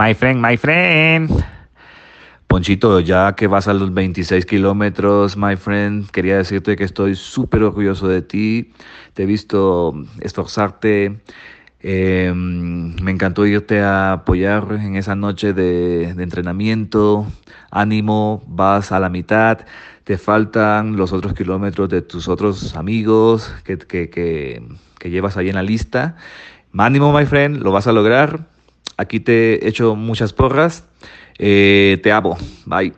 My friend, my friend. Ponchito, ya que vas a los 26 kilómetros, my friend, quería decirte que estoy súper orgulloso de ti. Te he visto esforzarte. Eh, me encantó irte a apoyar en esa noche de, de entrenamiento. Ánimo, vas a la mitad. Te faltan los otros kilómetros de tus otros amigos que, que, que, que llevas ahí en la lista. Ánimo, my friend, lo vas a lograr. Aquí te he hecho muchas porras. Eh, te amo. Bye.